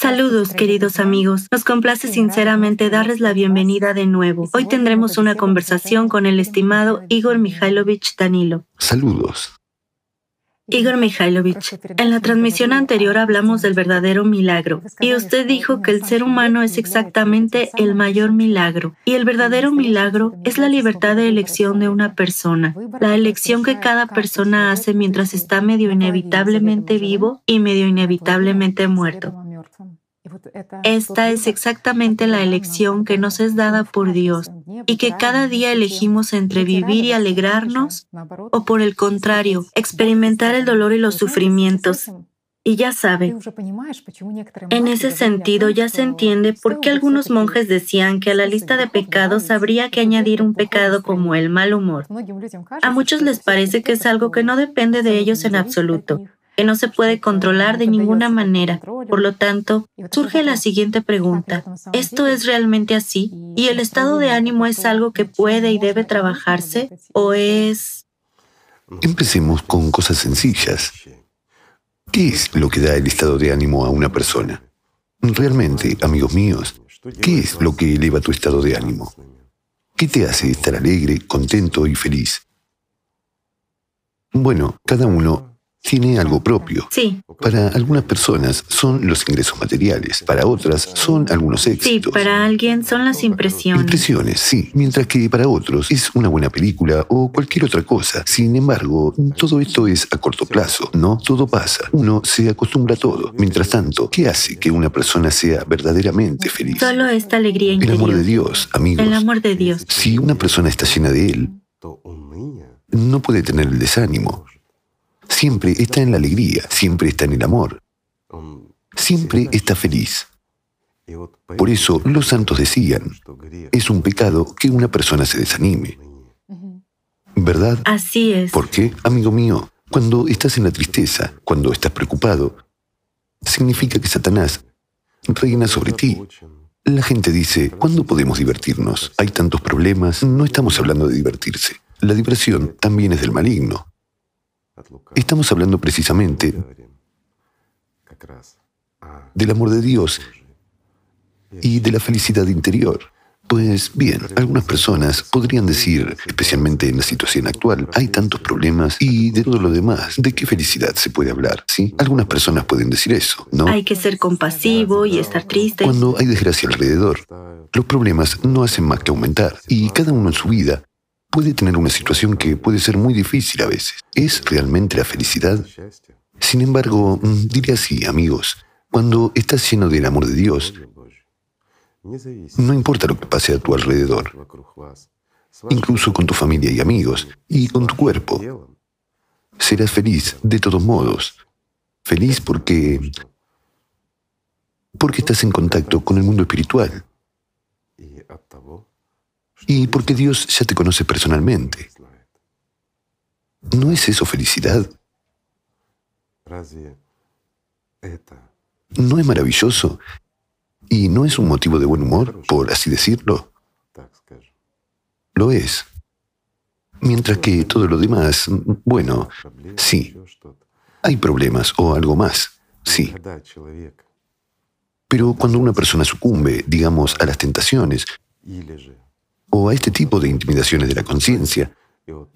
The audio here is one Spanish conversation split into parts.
Saludos, queridos amigos. Nos complace sinceramente darles la bienvenida de nuevo. Hoy tendremos una conversación con el estimado Igor Mikhailovich Danilo. Saludos. Igor Mikhailovich, en la transmisión anterior hablamos del verdadero milagro y usted dijo que el ser humano es exactamente el mayor milagro y el verdadero milagro es la libertad de elección de una persona, la elección que cada persona hace mientras está medio inevitablemente vivo y medio inevitablemente muerto. Esta es exactamente la elección que nos es dada por Dios y que cada día elegimos entre vivir y alegrarnos o por el contrario, experimentar el dolor y los sufrimientos. Y ya sabe, en ese sentido ya se entiende por qué algunos monjes decían que a la lista de pecados habría que añadir un pecado como el mal humor. A muchos les parece que es algo que no depende de ellos en absoluto, que no se puede controlar de ninguna manera. Por lo tanto, surge la siguiente pregunta. ¿Esto es realmente así? ¿Y el estado de ánimo es algo que puede y debe trabajarse? ¿O es... Empecemos con cosas sencillas. ¿Qué es lo que da el estado de ánimo a una persona? Realmente, amigos míos, ¿qué es lo que eleva tu estado de ánimo? ¿Qué te hace estar alegre, contento y feliz? Bueno, cada uno tiene algo propio. Sí. Para algunas personas son los ingresos materiales, para otras son algunos éxitos. Sí, para alguien son las impresiones. Impresiones, sí, mientras que para otros es una buena película o cualquier otra cosa. Sin embargo, todo esto es a corto plazo, ¿no? Todo pasa, uno se acostumbra a todo. Mientras tanto, ¿qué hace que una persona sea verdaderamente feliz? Solo esta alegría interior. El amor de Dios, amigos. El amor de Dios. Si una persona está llena de Él, no puede tener el desánimo siempre está en la alegría, siempre está en el amor, siempre está feliz. Por eso los santos decían, es un pecado que una persona se desanime. ¿Verdad? Así es. ¿Por qué, amigo mío? Cuando estás en la tristeza, cuando estás preocupado, significa que Satanás reina sobre ti. La gente dice, ¿cuándo podemos divertirnos? Hay tantos problemas, no estamos hablando de divertirse. La diversión también es del maligno. Estamos hablando precisamente del amor de Dios y de la felicidad interior. Pues bien, algunas personas podrían decir, especialmente en la situación actual, hay tantos problemas y de todo lo demás, ¿de qué felicidad se puede hablar? ¿Sí? Algunas personas pueden decir eso, ¿no? Hay que ser compasivo y estar triste. Cuando hay desgracia alrededor, los problemas no hacen más que aumentar y cada uno en su vida puede tener una situación que puede ser muy difícil a veces. ¿Es realmente la felicidad? Sin embargo, mm, diré así, amigos, cuando estás lleno del amor de Dios, no importa lo que pase a tu alrededor, incluso con tu familia y amigos, y con tu cuerpo, serás feliz de todos modos. Feliz porque porque estás en contacto con el mundo espiritual y porque Dios ya te conoce personalmente. ¿No es eso felicidad? ¿No es maravilloso? ¿Y no es un motivo de buen humor, por así decirlo? Lo es. Mientras que todo lo demás, bueno, sí. Hay problemas o algo más, sí. Pero cuando una persona sucumbe, digamos, a las tentaciones, o a este tipo de intimidaciones de la conciencia,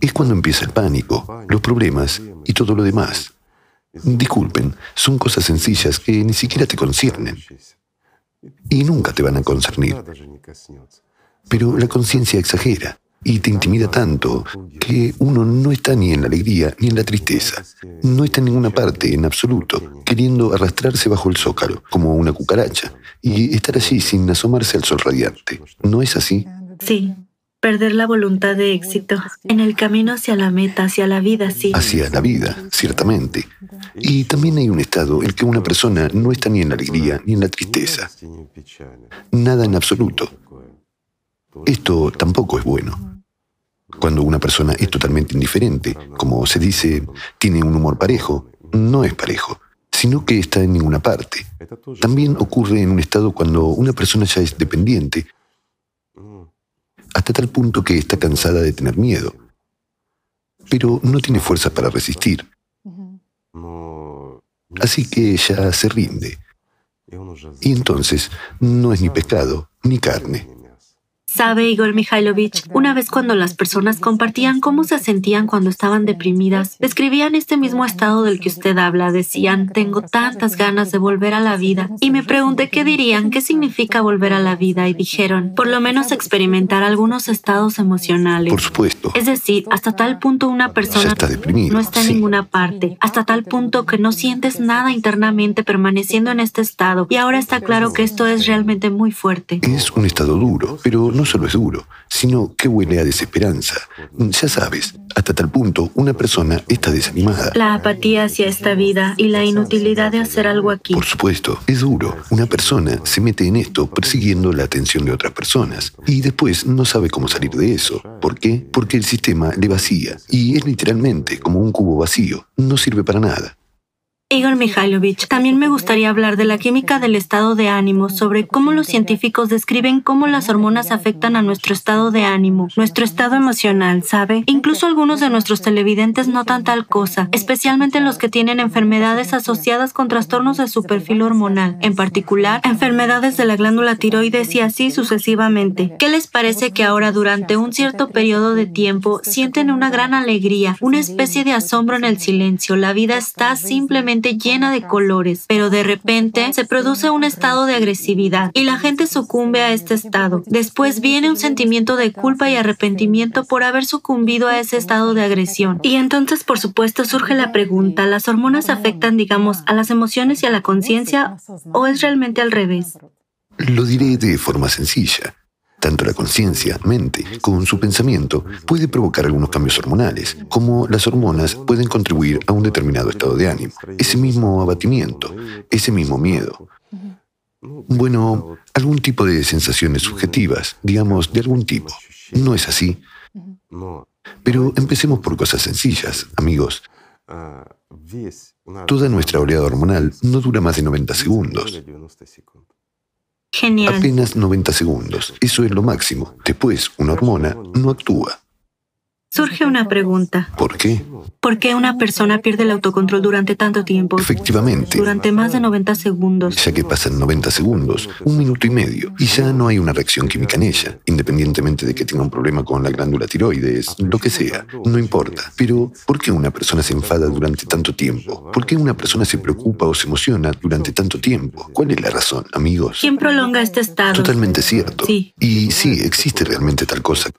es cuando empieza el pánico, los problemas y todo lo demás. Disculpen, son cosas sencillas que ni siquiera te conciernen y nunca te van a concernir. Pero la conciencia exagera y te intimida tanto que uno no está ni en la alegría ni en la tristeza, no está en ninguna parte en absoluto, queriendo arrastrarse bajo el zócalo como una cucaracha y estar allí sin asomarse al sol radiante. ¿No es así? Sí, perder la voluntad de éxito en el camino hacia la meta, hacia la vida, sí. Hacia la vida, ciertamente. Y también hay un estado en que una persona no está ni en la alegría ni en la tristeza. Nada en absoluto. Esto tampoco es bueno. Cuando una persona es totalmente indiferente, como se dice, tiene un humor parejo, no es parejo, sino que está en ninguna parte. También ocurre en un estado cuando una persona ya es dependiente hasta tal punto que está cansada de tener miedo, pero no tiene fuerza para resistir. Así que ella se rinde. Y entonces no es ni pescado ni carne. Sabe, Igor Mikhailovich, una vez cuando las personas compartían cómo se sentían cuando estaban deprimidas, describían este mismo estado del que usted habla. Decían, tengo tantas ganas de volver a la vida. Y me pregunté qué dirían, qué significa volver a la vida. Y dijeron, por lo menos experimentar algunos estados emocionales. Por supuesto. Es decir, hasta tal punto una persona está no está en ninguna parte. Hasta tal punto que no sientes nada internamente permaneciendo en este estado. Y ahora está claro que esto es realmente muy fuerte. Es un estado duro, pero no no solo es duro, sino que huele a desesperanza. Ya sabes, hasta tal punto una persona está desanimada. La apatía hacia esta vida y la inutilidad de hacer algo aquí. Por supuesto, es duro. Una persona se mete en esto persiguiendo la atención de otras personas y después no sabe cómo salir de eso. ¿Por qué? Porque el sistema le vacía y es literalmente como un cubo vacío. No sirve para nada. Igor Mikhailovich, también me gustaría hablar de la química del estado de ánimo, sobre cómo los científicos describen cómo las hormonas afectan a nuestro estado de ánimo, nuestro estado emocional, ¿sabe? Incluso algunos de nuestros televidentes notan tal cosa, especialmente los que tienen enfermedades asociadas con trastornos de su perfil hormonal, en particular enfermedades de la glándula tiroides y así sucesivamente. ¿Qué les parece que ahora durante un cierto periodo de tiempo sienten una gran alegría, una especie de asombro en el silencio? La vida está simplemente llena de colores, pero de repente se produce un estado de agresividad y la gente sucumbe a este estado. Después viene un sentimiento de culpa y arrepentimiento por haber sucumbido a ese estado de agresión. Y entonces, por supuesto, surge la pregunta, ¿las hormonas afectan, digamos, a las emociones y a la conciencia o es realmente al revés? Lo diré de forma sencilla. Tanto la conciencia, mente, con su pensamiento, puede provocar algunos cambios hormonales, como las hormonas pueden contribuir a un determinado estado de ánimo, ese mismo abatimiento, ese mismo miedo. Bueno, algún tipo de sensaciones subjetivas, digamos, de algún tipo. No es así. Pero empecemos por cosas sencillas, amigos. Toda nuestra oleada hormonal no dura más de 90 segundos. Genial. Apenas 90 segundos. Eso es lo máximo. Después, una hormona no actúa. Surge una pregunta. ¿Por qué? ¿Por qué una persona pierde el autocontrol durante tanto tiempo? Efectivamente. Durante más de 90 segundos. Ya que pasan 90 segundos, un minuto y medio, y ya no hay una reacción química en ella, independientemente de que tenga un problema con la glándula tiroides, lo que sea, no importa. Pero, ¿por qué una persona se enfada durante tanto tiempo? ¿Por qué una persona se preocupa o se emociona durante tanto tiempo? ¿Cuál es la razón, amigos? ¿Quién prolonga este estado? Totalmente cierto. Sí. Y sí, existe realmente tal cosa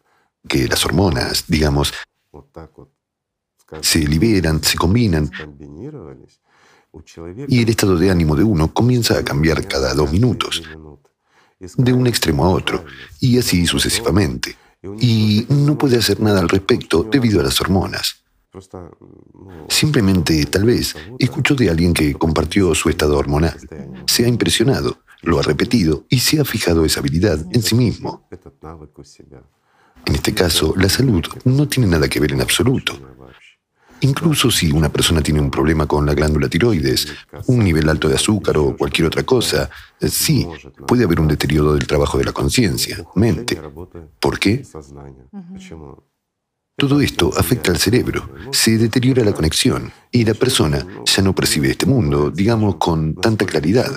que las hormonas, digamos, se liberan, se combinan, y el estado de ánimo de uno comienza a cambiar cada dos minutos, de un extremo a otro, y así sucesivamente. Y no puede hacer nada al respecto debido a las hormonas. Simplemente, tal vez, escuchó de alguien que compartió su estado hormonal. Se ha impresionado, lo ha repetido y se ha fijado esa habilidad en sí mismo. En este caso, la salud no tiene nada que ver en absoluto. Incluso si una persona tiene un problema con la glándula tiroides, un nivel alto de azúcar o cualquier otra cosa, sí, puede haber un deterioro del trabajo de la conciencia, mente. ¿Por qué? Todo esto afecta al cerebro, se deteriora la conexión y la persona ya no percibe este mundo, digamos, con tanta claridad.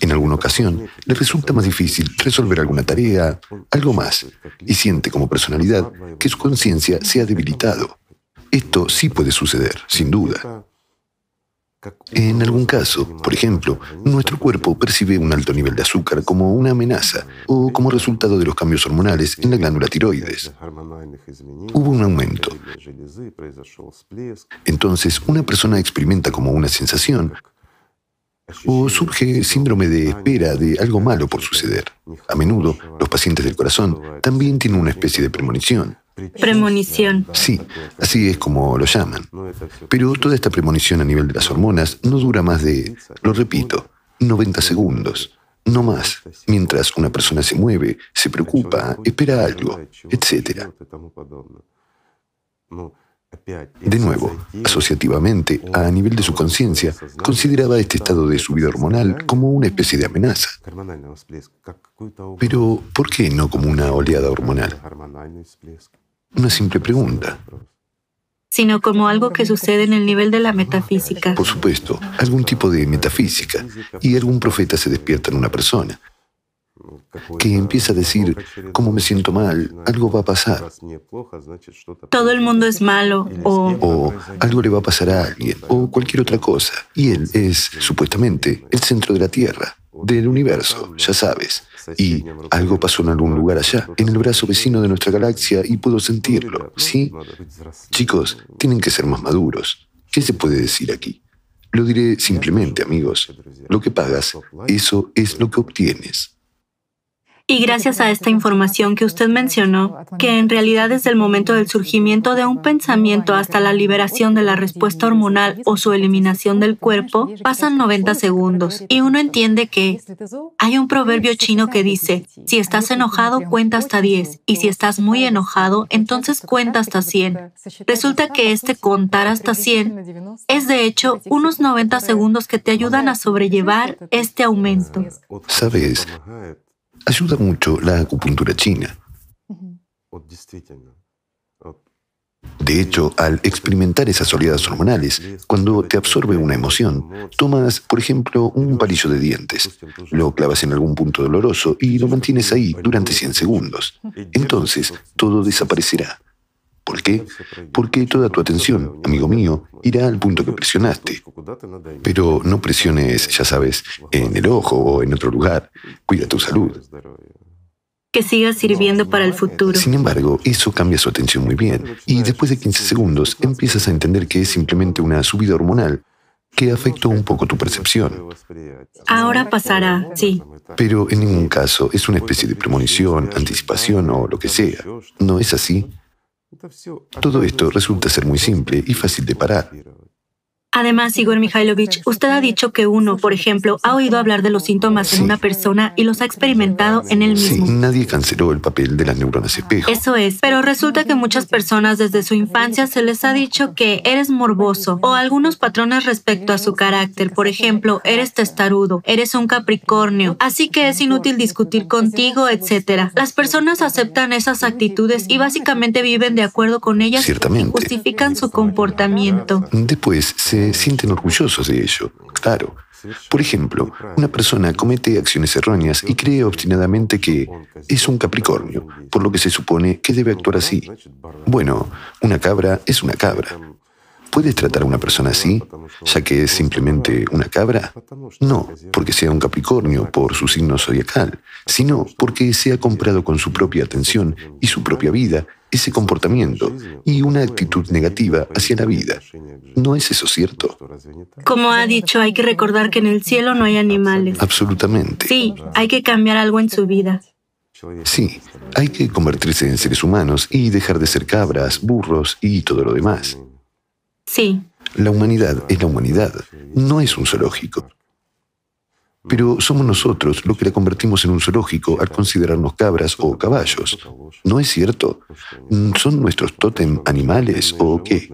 En alguna ocasión le resulta más difícil resolver alguna tarea, algo más, y siente como personalidad que su conciencia se ha debilitado. Esto sí puede suceder, sin duda. En algún caso, por ejemplo, nuestro cuerpo percibe un alto nivel de azúcar como una amenaza o como resultado de los cambios hormonales en la glándula tiroides. Hubo un aumento. Entonces, una persona experimenta como una sensación o surge síndrome de espera de algo malo por suceder. A menudo, los pacientes del corazón también tienen una especie de premonición. Premonición. Sí, así es como lo llaman. Pero toda esta premonición a nivel de las hormonas no dura más de, lo repito, 90 segundos, no más, mientras una persona se mueve, se preocupa, espera algo, etc. De nuevo, asociativamente, a nivel de su conciencia, consideraba este estado de su vida hormonal como una especie de amenaza. Pero, ¿por qué no como una oleada hormonal? Una simple pregunta. sino como algo que sucede en el nivel de la metafísica. Por supuesto, algún tipo de metafísica. Y algún profeta se despierta en una persona que empieza a decir, como me siento mal, algo va a pasar. Todo el mundo es malo o... O algo le va a pasar a alguien o cualquier otra cosa. Y él es, supuestamente, el centro de la Tierra, del universo, ya sabes. Y algo pasó en algún lugar allá, en el brazo vecino de nuestra galaxia, y puedo sentirlo, ¿sí? Chicos, tienen que ser más maduros. ¿Qué se puede decir aquí? Lo diré simplemente, amigos. Lo que pagas, eso es lo que obtienes. Y gracias a esta información que usted mencionó, que en realidad desde el momento del surgimiento de un pensamiento hasta la liberación de la respuesta hormonal o su eliminación del cuerpo, pasan 90 segundos. Y uno entiende que hay un proverbio chino que dice, si estás enojado, cuenta hasta 10, y si estás muy enojado, entonces cuenta hasta 100. Resulta que este contar hasta 100 es de hecho unos 90 segundos que te ayudan a sobrellevar este aumento. ¿Sabes? Ayuda mucho la acupuntura china. De hecho, al experimentar esas oleadas hormonales, cuando te absorbe una emoción, tomas, por ejemplo, un palillo de dientes, lo clavas en algún punto doloroso y lo mantienes ahí durante 100 segundos. Entonces, todo desaparecerá. ¿Por qué? Porque toda tu atención, amigo mío, irá al punto que presionaste. Pero no presiones, ya sabes, en el ojo o en otro lugar. Cuida tu salud. Que siga sirviendo para el futuro. Sin embargo, eso cambia su atención muy bien. Y después de 15 segundos empiezas a entender que es simplemente una subida hormonal que afectó un poco tu percepción. Ahora pasará, sí. Pero en ningún caso es una especie de premonición, anticipación o lo que sea. ¿No es así? Todo esto resulta ser muy simple y fácil de parar. Además, Igor Mikhailovich, usted ha dicho que uno, por ejemplo, ha oído hablar de los síntomas en una persona y los ha experimentado en él mismo. Sí, nadie canceló el papel de las neuronas espejo. Eso es, pero resulta que muchas personas desde su infancia se les ha dicho que eres morboso o algunos patrones respecto a su carácter. Por ejemplo, eres testarudo, eres un capricornio, así que es inútil discutir contigo, etc. Las personas aceptan esas actitudes y básicamente viven de acuerdo con ellas Ciertamente. y justifican su comportamiento. Después se sienten orgullosos de ello, claro. Por ejemplo, una persona comete acciones erróneas y cree obstinadamente que es un Capricornio, por lo que se supone que debe actuar así. Bueno, una cabra es una cabra. ¿Puedes tratar a una persona así, ya que es simplemente una cabra? No, porque sea un Capricornio por su signo zodiacal, sino porque se ha comprado con su propia atención y su propia vida ese comportamiento y una actitud negativa hacia la vida. ¿No es eso cierto? Como ha dicho, hay que recordar que en el cielo no hay animales. Absolutamente. Sí, hay que cambiar algo en su vida. Sí, hay que convertirse en seres humanos y dejar de ser cabras, burros y todo lo demás. Sí. La humanidad es la humanidad, no es un zoológico. Pero somos nosotros los que la convertimos en un zoológico al considerarnos cabras o caballos. ¿No es cierto? ¿Son nuestros tótem animales o qué?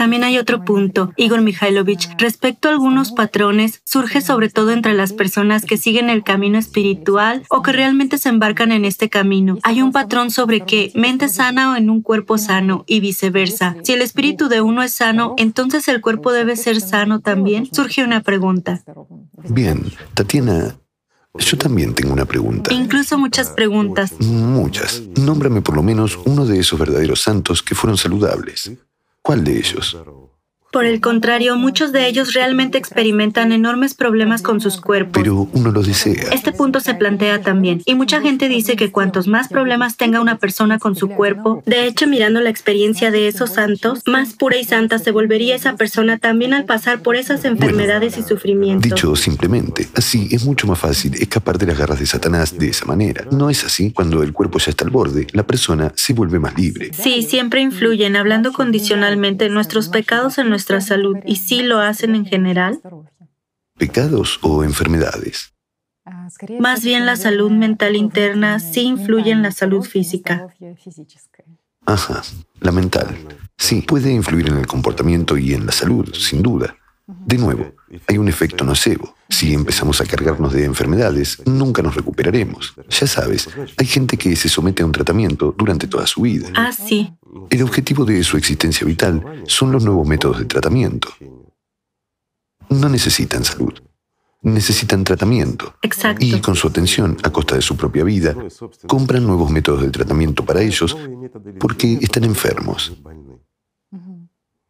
También hay otro punto, Igor Mikhailovich, respecto a algunos patrones, surge sobre todo entre las personas que siguen el camino espiritual o que realmente se embarcan en este camino. Hay un patrón sobre que mente sana o en un cuerpo sano y viceversa. Si el espíritu de uno es sano, entonces el cuerpo debe ser sano también. Surge una pregunta. Bien, Tatiana, yo también tengo una pregunta. Incluso muchas preguntas. Muchas. Nómbrame por lo menos uno de esos verdaderos santos que fueron saludables. ¿Cuál de ellos? Por el contrario, muchos de ellos realmente experimentan enormes problemas con sus cuerpos. Pero uno lo desea. Este punto se plantea también, y mucha gente dice que cuantos más problemas tenga una persona con su cuerpo, de hecho mirando la experiencia de esos santos, más pura y santa se volvería esa persona también al pasar por esas enfermedades y sufrimientos. Dicho simplemente, así es mucho más fácil escapar de las garras de Satanás de esa manera. No es así, cuando el cuerpo ya está al borde, la persona se vuelve más libre. Sí, siempre influyen, hablando condicionalmente, nuestros pecados en nuestra salud y sí lo hacen en general? ¿Pecados o enfermedades? Más bien la salud mental interna sí influye en la salud física. Ajá, la mental. Sí, puede influir en el comportamiento y en la salud, sin duda. De nuevo, hay un efecto nocebo. Si empezamos a cargarnos de enfermedades, nunca nos recuperaremos. Ya sabes, hay gente que se somete a un tratamiento durante toda su vida. Ah, sí. El objetivo de su existencia vital son los nuevos métodos de tratamiento. No necesitan salud, necesitan tratamiento. Exacto. Y con su atención, a costa de su propia vida, compran nuevos métodos de tratamiento para ellos porque están enfermos.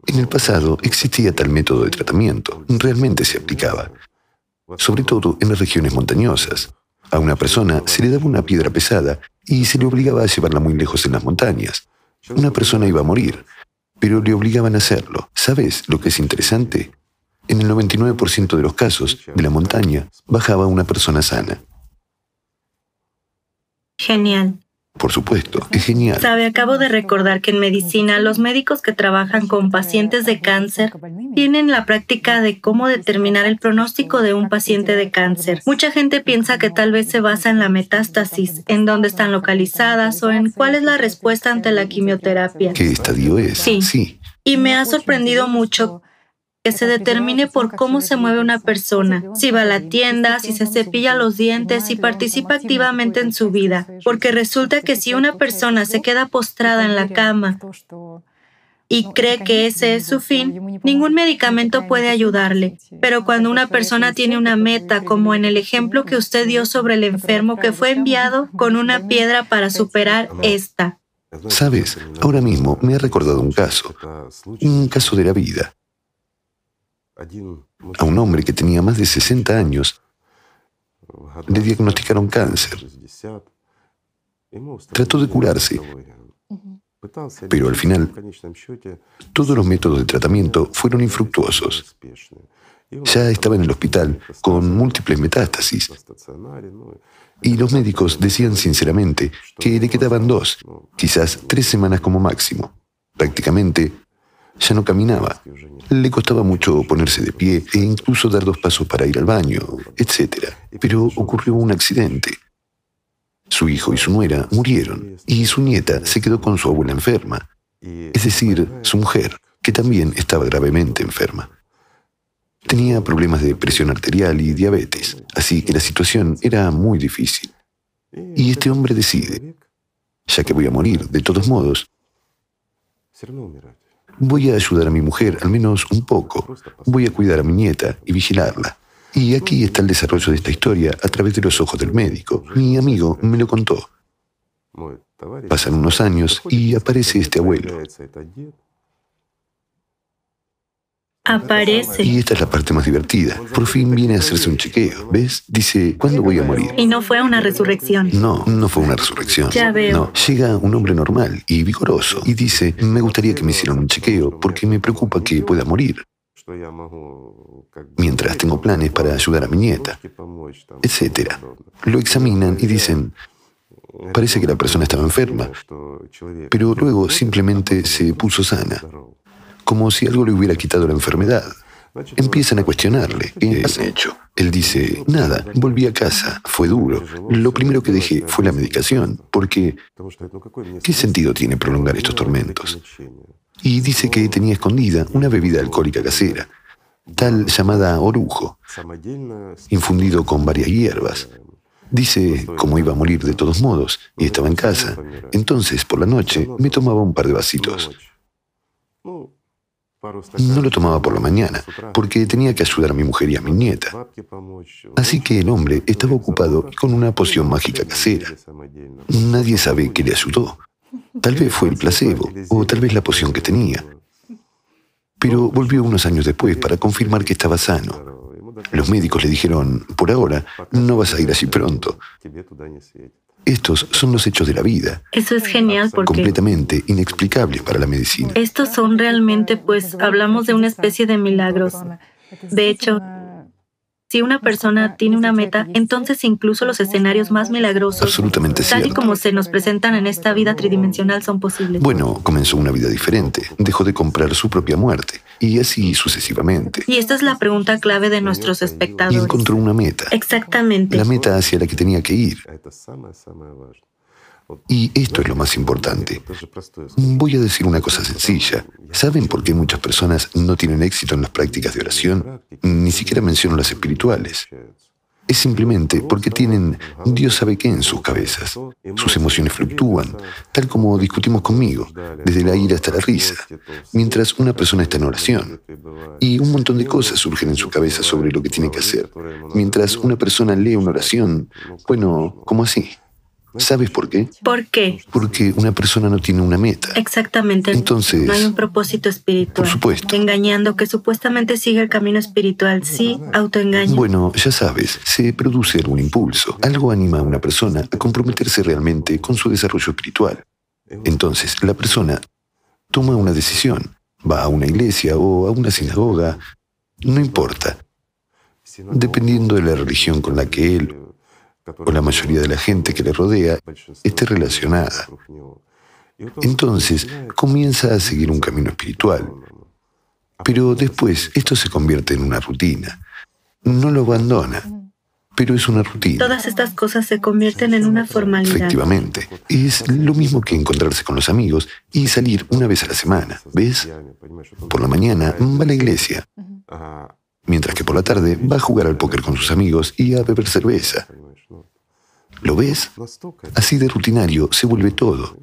En el pasado existía tal método de tratamiento, realmente se aplicaba, sobre todo en las regiones montañosas. A una persona se le daba una piedra pesada y se le obligaba a llevarla muy lejos en las montañas. Una persona iba a morir, pero le obligaban a hacerlo. ¿Sabes lo que es interesante? En el 99% de los casos, de la montaña, bajaba una persona sana. Genial. Por supuesto, es genial. Sabe, acabo de recordar que en medicina los médicos que trabajan con pacientes de cáncer tienen la práctica de cómo determinar el pronóstico de un paciente de cáncer. Mucha gente piensa que tal vez se basa en la metástasis, en dónde están localizadas o en cuál es la respuesta ante la quimioterapia. ¿Qué estadio es? Sí. Sí. Y me ha sorprendido mucho que se determine por cómo se mueve una persona, si va a la tienda, si se cepilla los dientes, si participa activamente en su vida, porque resulta que si una persona se queda postrada en la cama y cree que ese es su fin, ningún medicamento puede ayudarle. Pero cuando una persona tiene una meta, como en el ejemplo que usted dio sobre el enfermo que fue enviado con una piedra para superar esta. Sabes, ahora mismo me ha recordado un caso, un caso de la vida. A un hombre que tenía más de 60 años le diagnosticaron cáncer. Trató de curarse, pero al final todos los métodos de tratamiento fueron infructuosos. Ya estaba en el hospital con múltiples metástasis y los médicos decían sinceramente que le quedaban dos, quizás tres semanas como máximo. Prácticamente ya no caminaba. Le costaba mucho ponerse de pie e incluso dar dos pasos para ir al baño, etc. Pero ocurrió un accidente. Su hijo y su nuera murieron y su nieta se quedó con su abuela enferma, es decir, su mujer, que también estaba gravemente enferma. Tenía problemas de presión arterial y diabetes, así que la situación era muy difícil. Y este hombre decide, ya que voy a morir de todos modos, Voy a ayudar a mi mujer, al menos un poco. Voy a cuidar a mi nieta y vigilarla. Y aquí está el desarrollo de esta historia a través de los ojos del médico. Mi amigo me lo contó. Pasan unos años y aparece este abuelo. Aparece. Y esta es la parte más divertida. Por fin viene a hacerse un chequeo. ¿Ves? Dice, ¿cuándo voy a morir? Y no fue una resurrección. No, no fue una resurrección. Ya veo. No, llega un hombre normal y vigoroso y dice, me gustaría que me hicieran un chequeo porque me preocupa que pueda morir. Mientras tengo planes para ayudar a mi nieta, etc. Lo examinan y dicen, parece que la persona estaba enferma, pero luego simplemente se puso sana como si algo le hubiera quitado la enfermedad. Empiezan a cuestionarle. ¿Qué has hecho? Él dice, nada, volví a casa, fue duro. Lo primero que dejé fue la medicación, porque ¿qué sentido tiene prolongar estos tormentos? Y dice que tenía escondida una bebida alcohólica casera, tal llamada orujo, infundido con varias hierbas. Dice, como iba a morir de todos modos y estaba en casa, entonces por la noche me tomaba un par de vasitos. No lo tomaba por la mañana, porque tenía que ayudar a mi mujer y a mi nieta. Así que el hombre estaba ocupado con una poción mágica casera. Nadie sabe qué le ayudó. Tal vez fue el placebo, o tal vez la poción que tenía. Pero volvió unos años después para confirmar que estaba sano. Los médicos le dijeron, por ahora, no vas a ir así pronto. Estos son los hechos de la vida. Eso es genial porque... Completamente inexplicables para la medicina. Estos son realmente, pues, hablamos de una especie de milagros. De hecho, si una persona tiene una meta, entonces incluso los escenarios más milagrosos, Absolutamente tal y como se nos presentan en esta vida tridimensional, son posibles. Bueno, comenzó una vida diferente. Dejó de comprar su propia muerte. Y así sucesivamente. Y esta es la pregunta clave de nuestros Y espectadores. encontró una meta. Exactamente. La meta hacia la que tenía que ir. Y esto es lo más importante. Voy a decir una cosa sencilla. ¿Saben por qué muchas personas no tienen éxito en las prácticas de oración? Ni siquiera menciono las espirituales. Es simplemente porque tienen Dios sabe qué en sus cabezas. Sus emociones fluctúan, tal como discutimos conmigo, desde la ira hasta la risa, mientras una persona está en oración. Y un montón de cosas surgen en su cabeza sobre lo que tiene que hacer, mientras una persona lee una oración, bueno, como así. ¿Sabes por qué? ¿Por qué? Porque una persona no tiene una meta. Exactamente. Entonces. No hay un propósito espiritual. Por supuesto. Engañando que supuestamente sigue el camino espiritual. Sí, autoengaño. Bueno, ya sabes, se produce algún impulso. Algo anima a una persona a comprometerse realmente con su desarrollo espiritual. Entonces, la persona toma una decisión. Va a una iglesia o a una sinagoga. No importa. Dependiendo de la religión con la que él o la mayoría de la gente que le rodea esté relacionada. Entonces comienza a seguir un camino espiritual. Pero después esto se convierte en una rutina. No lo abandona, pero es una rutina. Todas estas cosas se convierten en una formalidad. Efectivamente. Es lo mismo que encontrarse con los amigos y salir una vez a la semana. ¿Ves? Por la mañana va a la iglesia, mientras que por la tarde va a jugar al póker con sus amigos y a beber cerveza. ¿Lo ves? Así de rutinario se vuelve todo.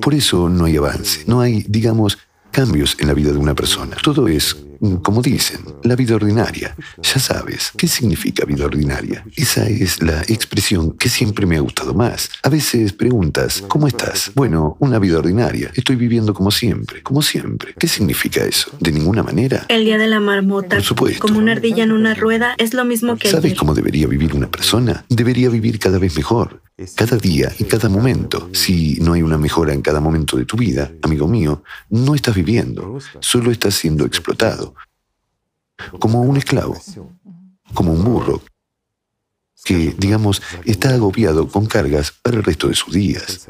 Por eso no hay avance, no hay, digamos, cambios en la vida de una persona. Todo es, como dicen, la vida ordinaria. Ya sabes, ¿qué significa vida ordinaria? Esa es la expresión que siempre me ha gustado más. A veces preguntas, ¿cómo estás? Bueno, una vida ordinaria. Estoy viviendo como siempre, como siempre. ¿Qué significa eso? ¿De ninguna manera? El día de la marmota. Por supuesto. Como una ardilla en una rueda es lo mismo que... ¿Sabes cómo debería vivir una persona? Debería vivir cada vez mejor cada día y cada momento. Si no hay una mejora en cada momento de tu vida, amigo mío, no estás viviendo, solo estás siendo explotado. Como un esclavo, como un burro, que, digamos, está agobiado con cargas para el resto de sus días.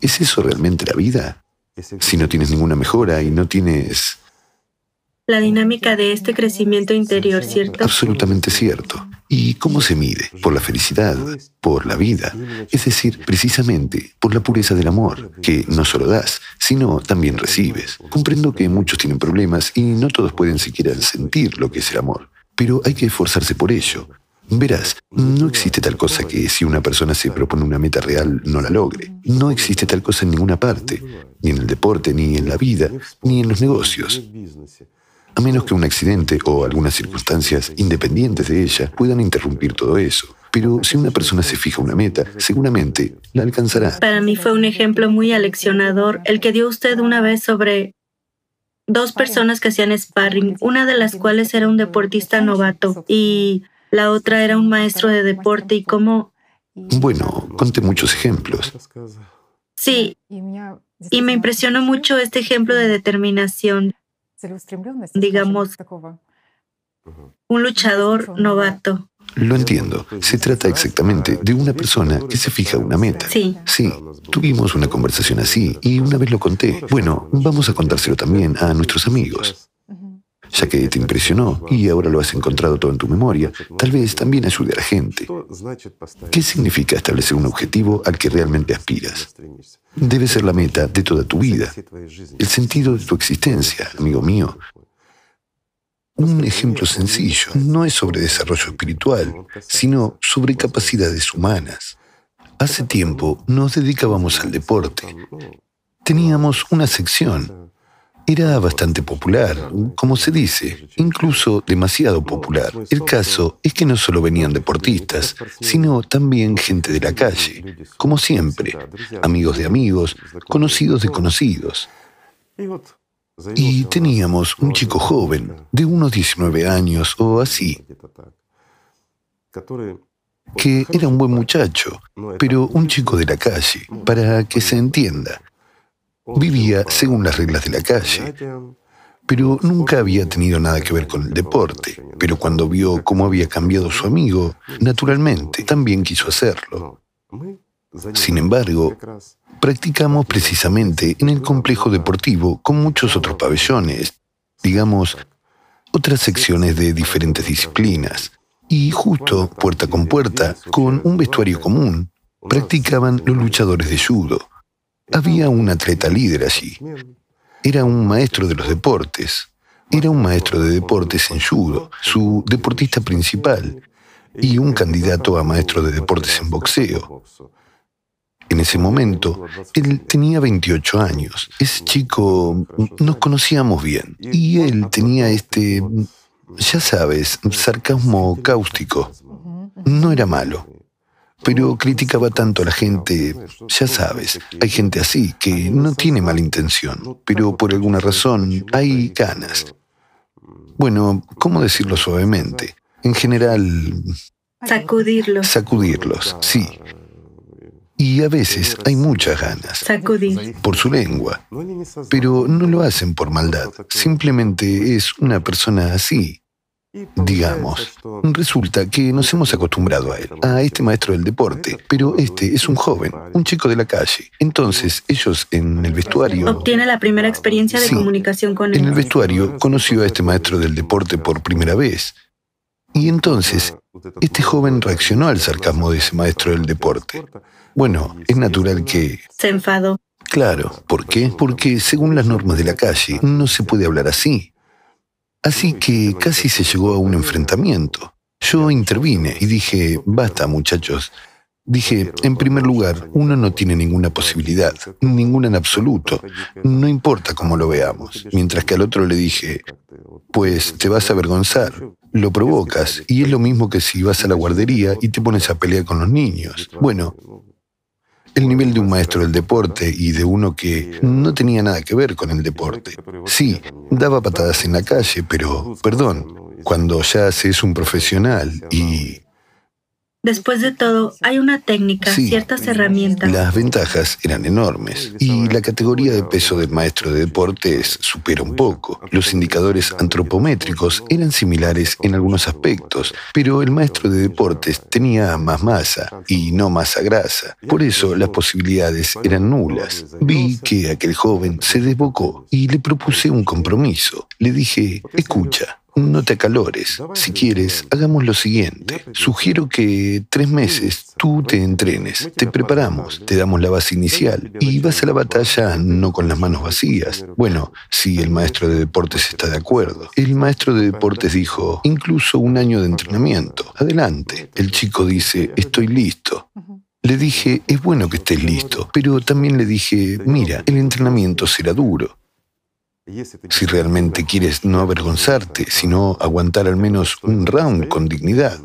¿Es eso realmente la vida? Si no tienes ninguna mejora y no tienes... La dinámica de este crecimiento interior, ¿cierto? Absolutamente cierto. ¿Y cómo se mide? Por la felicidad, por la vida, es decir, precisamente por la pureza del amor, que no solo das, sino también recibes. Comprendo que muchos tienen problemas y no todos pueden siquiera sentir lo que es el amor, pero hay que esforzarse por ello. Verás, no existe tal cosa que si una persona se propone una meta real no la logre. No existe tal cosa en ninguna parte, ni en el deporte, ni en la vida, ni en los negocios a menos que un accidente o algunas circunstancias independientes de ella puedan interrumpir todo eso. Pero si una persona se fija una meta, seguramente la alcanzará. Para mí fue un ejemplo muy aleccionador el que dio usted una vez sobre dos personas que hacían sparring, una de las cuales era un deportista novato y la otra era un maestro de deporte y cómo... Bueno, conté muchos ejemplos. Sí, y me impresionó mucho este ejemplo de determinación digamos, un luchador novato. Lo entiendo. Se trata exactamente de una persona que se fija una meta. Sí. Sí, tuvimos una conversación así y una vez lo conté. Bueno, vamos a contárselo también a nuestros amigos. Ya que te impresionó y ahora lo has encontrado todo en tu memoria, tal vez también ayude a la gente. ¿Qué significa establecer un objetivo al que realmente aspiras? Debe ser la meta de toda tu vida, el sentido de tu existencia, amigo mío. Un ejemplo sencillo no es sobre desarrollo espiritual, sino sobre capacidades humanas. Hace tiempo nos dedicábamos al deporte. Teníamos una sección era bastante popular, como se dice, incluso demasiado popular. El caso es que no solo venían deportistas, sino también gente de la calle, como siempre, amigos de amigos, conocidos de conocidos. Y teníamos un chico joven, de unos 19 años o así, que era un buen muchacho, pero un chico de la calle, para que se entienda. Vivía según las reglas de la calle, pero nunca había tenido nada que ver con el deporte. Pero cuando vio cómo había cambiado su amigo, naturalmente también quiso hacerlo. Sin embargo, practicamos precisamente en el complejo deportivo con muchos otros pabellones, digamos, otras secciones de diferentes disciplinas. Y justo, puerta con puerta, con un vestuario común, practicaban los luchadores de judo. Había un atleta líder allí. Era un maestro de los deportes. Era un maestro de deportes en judo, su deportista principal, y un candidato a maestro de deportes en boxeo. En ese momento, él tenía 28 años. Ese chico nos conocíamos bien. Y él tenía este, ya sabes, sarcasmo cáustico. No era malo. Pero criticaba tanto a la gente, ya sabes, hay gente así que no tiene mala intención, pero por alguna razón hay ganas. Bueno, ¿cómo decirlo suavemente? En general... Sacudirlos. Sacudirlos, sí. Y a veces hay muchas ganas. Sacudir. Por su lengua. Pero no lo hacen por maldad. Simplemente es una persona así. Digamos, resulta que nos hemos acostumbrado a él, a este maestro del deporte, pero este es un joven, un chico de la calle. Entonces, ellos en el vestuario... Obtiene la primera experiencia de comunicación con él. En el vestuario conoció a este maestro del deporte por primera vez. Y entonces, este joven reaccionó al sarcasmo de ese maestro del deporte. Bueno, es natural que... Se enfadó. Claro, ¿por qué? Porque según las normas de la calle, no se puede hablar así. Así que casi se llegó a un enfrentamiento. Yo intervine y dije, basta muchachos. Dije, en primer lugar, uno no tiene ninguna posibilidad, ninguna en absoluto, no importa cómo lo veamos. Mientras que al otro le dije, pues te vas a avergonzar, lo provocas, y es lo mismo que si vas a la guardería y te pones a pelear con los niños. Bueno, el nivel de un maestro del deporte y de uno que no tenía nada que ver con el deporte. Sí, daba patadas en la calle, pero, perdón, cuando ya se es un profesional y Después de todo, hay una técnica, ciertas herramientas. Las ventajas eran enormes y la categoría de peso del maestro de deportes supera un poco. Los indicadores antropométricos eran similares en algunos aspectos, pero el maestro de deportes tenía más masa y no masa grasa. Por eso las posibilidades eran nulas. Vi que aquel joven se desbocó y le propuse un compromiso. Le dije, escucha, no te acalores. Si quieres, hagamos lo siguiente. Sugiero que tres meses tú te entrenes, te preparamos, te damos la base inicial y vas a la batalla no con las manos vacías. Bueno, si el maestro de deportes está de acuerdo. El maestro de deportes dijo, incluso un año de entrenamiento. Adelante. El chico dice, estoy listo. Le dije, es bueno que estés listo, pero también le dije, mira, el entrenamiento será duro. Si realmente quieres no avergonzarte, sino aguantar al menos un round con dignidad.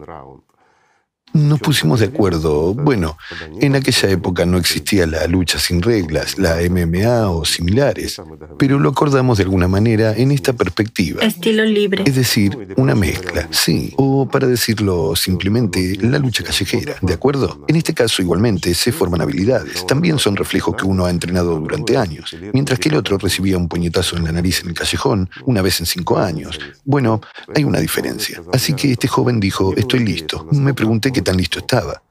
Nos pusimos de acuerdo. Bueno, en aquella época no existía la lucha sin reglas, la MMA o similares, pero lo acordamos de alguna manera en esta perspectiva. Estilo libre. Es decir, una mezcla, sí. O para decirlo simplemente, la lucha callejera, ¿de acuerdo? En este caso igualmente se forman habilidades. También son reflejos que uno ha entrenado durante años, mientras que el otro recibía un puñetazo en la nariz en el callejón una vez en cinco años. Bueno, hay una diferencia. Así que este joven dijo, estoy listo. Me pregunté qué tan listo estaba.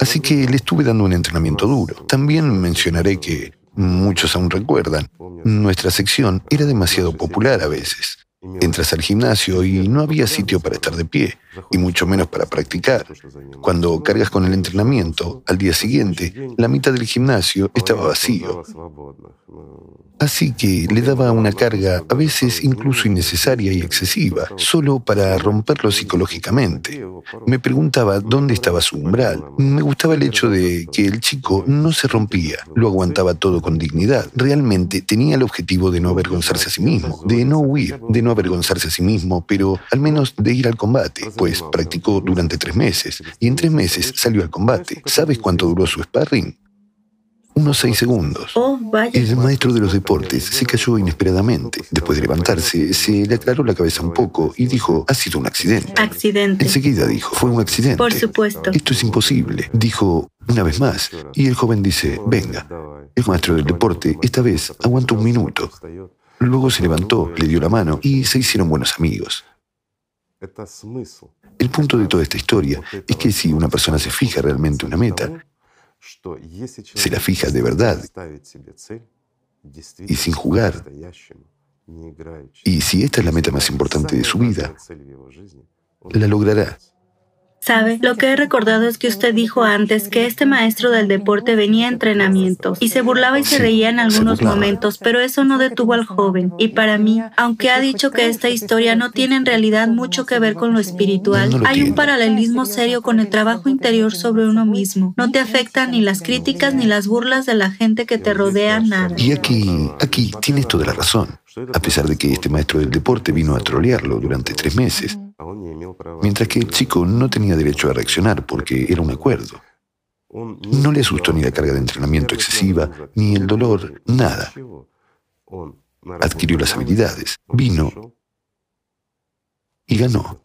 Así que le estuve dando un entrenamiento duro. También mencionaré que, muchos aún recuerdan, nuestra sección era demasiado popular a veces. Entras al gimnasio y no había sitio para estar de pie, y mucho menos para practicar. Cuando cargas con el entrenamiento, al día siguiente, la mitad del gimnasio estaba vacío. Así que le daba una carga a veces incluso innecesaria y excesiva, solo para romperlo psicológicamente. Me preguntaba dónde estaba su umbral. Me gustaba el hecho de que el chico no se rompía, lo aguantaba todo con dignidad. Realmente tenía el objetivo de no avergonzarse a sí mismo, de no huir, de no avergonzarse a sí mismo, pero al menos de ir al combate, pues practicó durante tres meses y en tres meses salió al combate. ¿Sabes cuánto duró su sparring? Unos seis segundos. Oh, el maestro de los deportes se cayó inesperadamente. Después de levantarse, se le aclaró la cabeza un poco y dijo, ha sido un accidente. Accidente. Enseguida dijo, fue un accidente. Por supuesto. Esto es imposible. Dijo una vez más. Y el joven dice, venga. El maestro del deporte, esta vez, aguantó un minuto. Luego se levantó, le dio la mano y se hicieron buenos amigos. El punto de toda esta historia es que si una persona se fija realmente una meta, se la fija de verdad y sin jugar. Y si esta es la meta más importante de su vida, la logrará. Sabe, lo que he recordado es que usted dijo antes que este maestro del deporte venía a entrenamientos y se burlaba y se reía en algunos momentos, pero eso no detuvo al joven. Y para mí, aunque ha dicho que esta historia no tiene en realidad mucho que ver con lo espiritual, hay un paralelismo serio con el trabajo interior sobre uno mismo. No te afectan ni las críticas ni las burlas de la gente que te rodea nada. Y aquí, aquí tienes toda la razón. A pesar de que este maestro del deporte vino a trolearlo durante tres meses, mientras que el chico no tenía derecho a reaccionar porque era un acuerdo. No le asustó ni la carga de entrenamiento excesiva, ni el dolor, nada. Adquirió las habilidades, vino y ganó.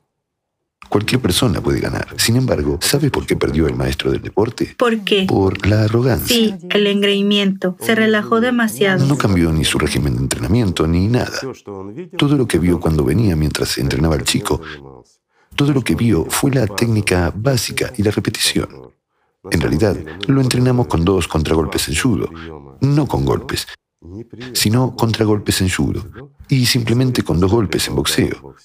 Cualquier persona puede ganar. Sin embargo, ¿sabe por qué perdió el maestro del deporte? ¿Por qué? Por la arrogancia. Sí, el engreimiento. Se relajó demasiado. No cambió ni su régimen de entrenamiento ni nada. Todo lo que vio cuando venía mientras entrenaba al chico, todo lo que vio fue la técnica básica y la repetición. En realidad, lo entrenamos con dos contragolpes en judo, no con golpes, sino contragolpes en judo, y simplemente con dos golpes en boxeo.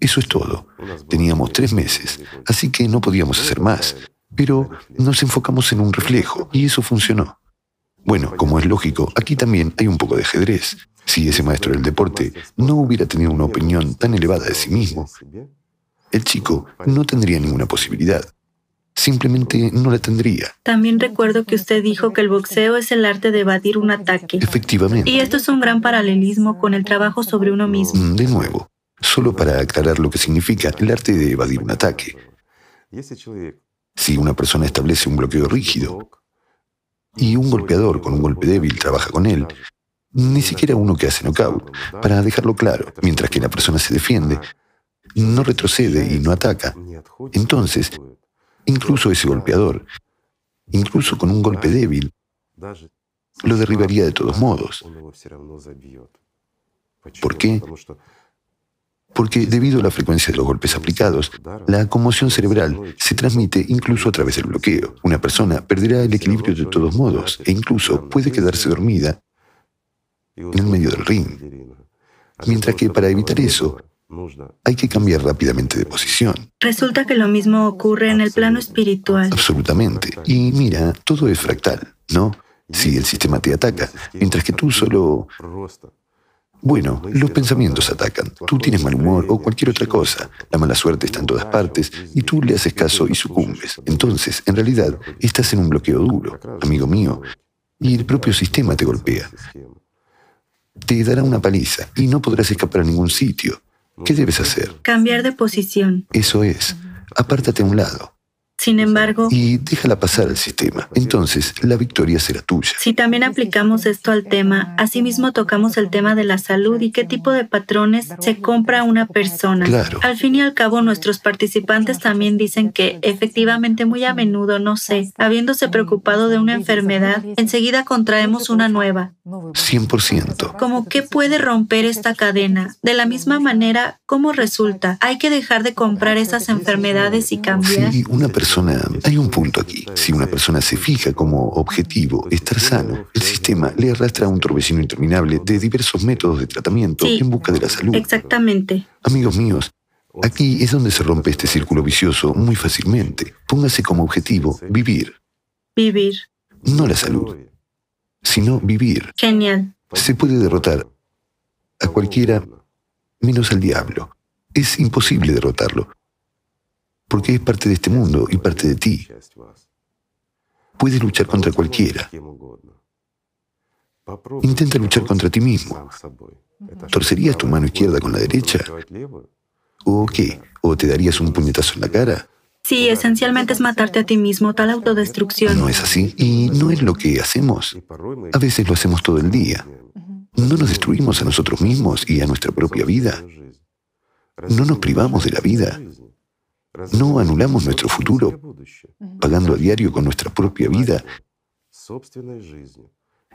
Eso es todo. Teníamos tres meses, así que no podíamos hacer más. Pero nos enfocamos en un reflejo y eso funcionó. Bueno, como es lógico, aquí también hay un poco de ajedrez. Si ese maestro del deporte no hubiera tenido una opinión tan elevada de sí mismo, el chico no tendría ninguna posibilidad. Simplemente no la tendría. También recuerdo que usted dijo que el boxeo es el arte de evadir un ataque. Efectivamente. Y esto es un gran paralelismo con el trabajo sobre uno mismo. De nuevo, solo para aclarar lo que significa el arte de evadir un ataque. Si una persona establece un bloqueo rígido y un golpeador con un golpe débil trabaja con él, ni siquiera uno que hace knockout, para dejarlo claro, mientras que la persona se defiende, no retrocede y no ataca, entonces, incluso ese golpeador, incluso con un golpe débil, lo derribaría de todos modos. ¿Por qué? Porque debido a la frecuencia de los golpes aplicados, la conmoción cerebral se transmite incluso a través del bloqueo. Una persona perderá el equilibrio de todos modos e incluso puede quedarse dormida en el medio del ring. Mientras que para evitar eso, hay que cambiar rápidamente de posición. Resulta que lo mismo ocurre en el plano espiritual. Absolutamente. Y mira, todo es fractal, ¿no? Si el sistema te ataca, mientras que tú solo bueno, los pensamientos atacan. Tú tienes mal humor o cualquier otra cosa. La mala suerte está en todas partes y tú le haces caso y sucumbes. Entonces, en realidad, estás en un bloqueo duro, amigo mío, y el propio sistema te golpea. Te dará una paliza y no podrás escapar a ningún sitio. ¿Qué debes hacer? Cambiar de posición. Eso es. Apártate a un lado. Sin embargo... Y déjala pasar al sistema. Entonces, la victoria será tuya. Si también aplicamos esto al tema, asimismo tocamos el tema de la salud y qué tipo de patrones se compra una persona. Claro. Al fin y al cabo, nuestros participantes también dicen que efectivamente muy a menudo, no sé, habiéndose preocupado de una enfermedad, enseguida contraemos una nueva. 100%. Como qué puede romper esta cadena. De la misma manera, ¿cómo resulta? Hay que dejar de comprar esas enfermedades y cambiar. Sí, una persona hay un punto aquí. Si una persona se fija como objetivo estar sano, el sistema le arrastra a un torbellino interminable de diversos métodos de tratamiento en busca de la salud. Exactamente. Amigos míos, aquí es donde se rompe este círculo vicioso muy fácilmente. Póngase como objetivo vivir. Vivir. No la salud, sino vivir. Genial. Se puede derrotar a cualquiera menos al diablo. Es imposible derrotarlo porque es parte de este mundo y parte de ti. Puedes luchar contra cualquiera. Intenta luchar contra ti mismo. ¿Torcerías tu mano izquierda con la derecha? ¿O qué? ¿O te darías un puñetazo en la cara? Sí, esencialmente es matarte a ti mismo, tal autodestrucción. No es así. Y no es lo que hacemos. A veces lo hacemos todo el día. No nos destruimos a nosotros mismos y a nuestra propia vida. No nos privamos de la vida. No anulamos nuestro futuro pagando a diario con nuestra propia vida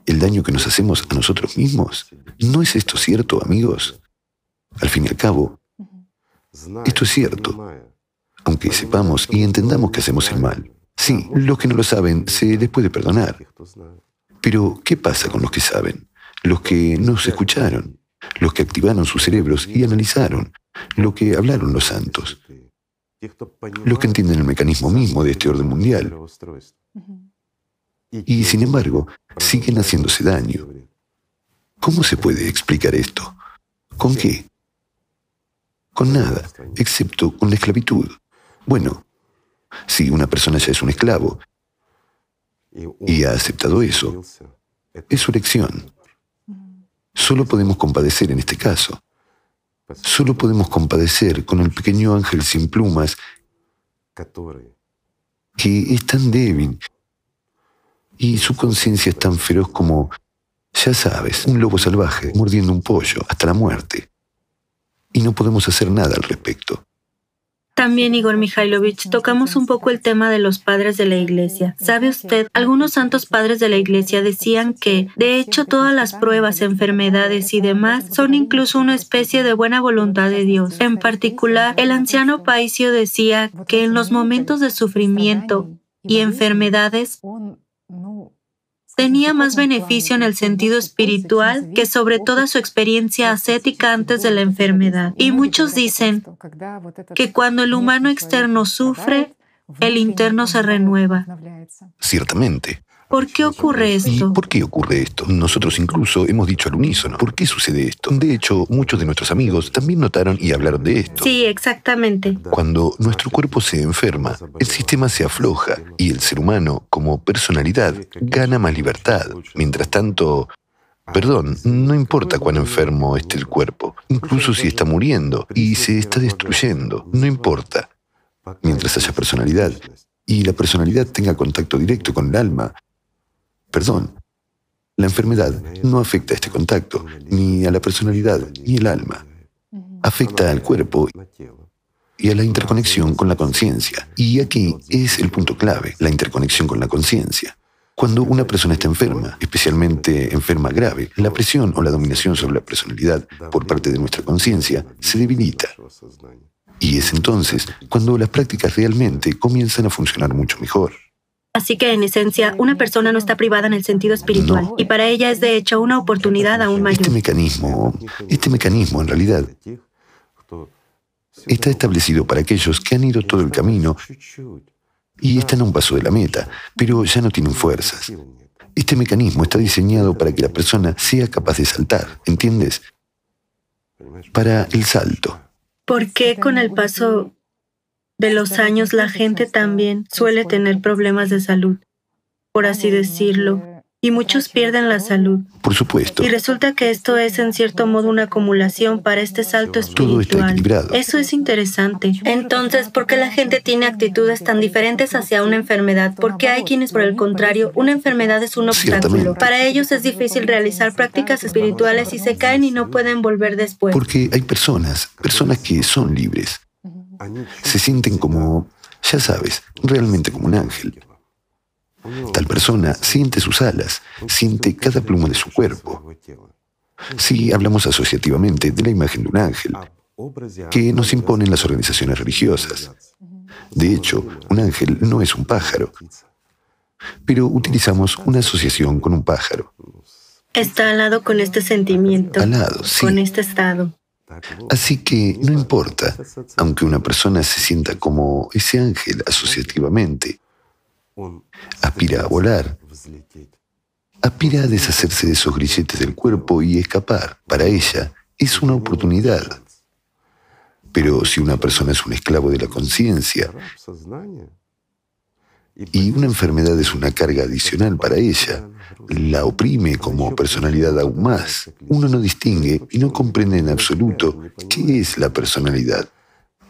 el daño que nos hacemos a nosotros mismos. ¿No es esto cierto, amigos? Al fin y al cabo, esto es cierto, aunque sepamos y entendamos que hacemos el mal. Sí, los que no lo saben se les puede perdonar. Pero, ¿qué pasa con los que saben? Los que nos escucharon, los que activaron sus cerebros y analizaron, lo que hablaron los santos. Los que entienden el mecanismo mismo de este orden mundial. Y sin embargo, siguen haciéndose daño. ¿Cómo se puede explicar esto? ¿Con qué? Con nada, excepto con la esclavitud. Bueno, si una persona ya es un esclavo y ha aceptado eso, es su elección. Solo podemos compadecer en este caso. Solo podemos compadecer con el pequeño ángel sin plumas que es tan débil y su conciencia es tan feroz como, ya sabes, un lobo salvaje mordiendo un pollo hasta la muerte. Y no podemos hacer nada al respecto. También, Igor Mikhailovich, tocamos un poco el tema de los padres de la Iglesia. ¿Sabe usted? Algunos santos padres de la Iglesia decían que, de hecho, todas las pruebas, enfermedades y demás son incluso una especie de buena voluntad de Dios. En particular, el anciano Paisio decía que en los momentos de sufrimiento y enfermedades, tenía más beneficio en el sentido espiritual que sobre toda su experiencia ascética antes de la enfermedad. Y muchos dicen que cuando el humano externo sufre, el interno se renueva. Ciertamente. ¿Por qué ocurre esto? ¿Y por qué ocurre esto? Nosotros incluso hemos dicho al unísono, ¿por qué sucede esto? De hecho, muchos de nuestros amigos también notaron y hablaron de esto. Sí, exactamente. Cuando nuestro cuerpo se enferma, el sistema se afloja y el ser humano, como personalidad, gana más libertad. Mientras tanto, Perdón, no importa cuán enfermo esté el cuerpo, incluso si está muriendo y se está destruyendo, no importa. Mientras haya personalidad y la personalidad tenga contacto directo con el alma, Perdón, la enfermedad no afecta a este contacto, ni a la personalidad, ni el alma. Afecta al cuerpo y a la interconexión con la conciencia. Y aquí es el punto clave, la interconexión con la conciencia. Cuando una persona está enferma, especialmente enferma grave, la presión o la dominación sobre la personalidad por parte de nuestra conciencia se debilita. Y es entonces cuando las prácticas realmente comienzan a funcionar mucho mejor. Así que en esencia, una persona no está privada en el sentido espiritual y para ella es de hecho una oportunidad aún mayor. Este mecanismo, este mecanismo en realidad está establecido para aquellos que han ido todo el camino y están a un paso de la meta, pero ya no tienen fuerzas. Este mecanismo está diseñado para que la persona sea capaz de saltar, ¿entiendes? Para el salto. ¿Por qué con el paso de los años la gente también suele tener problemas de salud, por así decirlo, y muchos pierden la salud. Por supuesto. Y resulta que esto es en cierto modo una acumulación para este salto espiritual. Todo está equilibrado. Eso es interesante. Entonces, ¿por qué la gente tiene actitudes tan diferentes hacia una enfermedad? Porque hay quienes, por el contrario, una enfermedad es un obstáculo. Para ellos es difícil realizar prácticas espirituales y se caen y no pueden volver después. Porque hay personas, personas que son libres, se sienten como, ya sabes, realmente como un ángel. Tal persona siente sus alas, siente cada pluma de su cuerpo. Si hablamos asociativamente de la imagen de un ángel, que nos imponen las organizaciones religiosas. De hecho, un ángel no es un pájaro, pero utilizamos una asociación con un pájaro. Está al lado con este sentimiento. Al lado, sí. Con este estado. Así que no importa, aunque una persona se sienta como ese ángel asociativamente, aspira a volar, aspira a deshacerse de esos grilletes del cuerpo y escapar. Para ella es una oportunidad. Pero si una persona es un esclavo de la conciencia y una enfermedad es una carga adicional para ella, la oprime como personalidad aún más. Uno no distingue y no comprende en absoluto qué es la personalidad.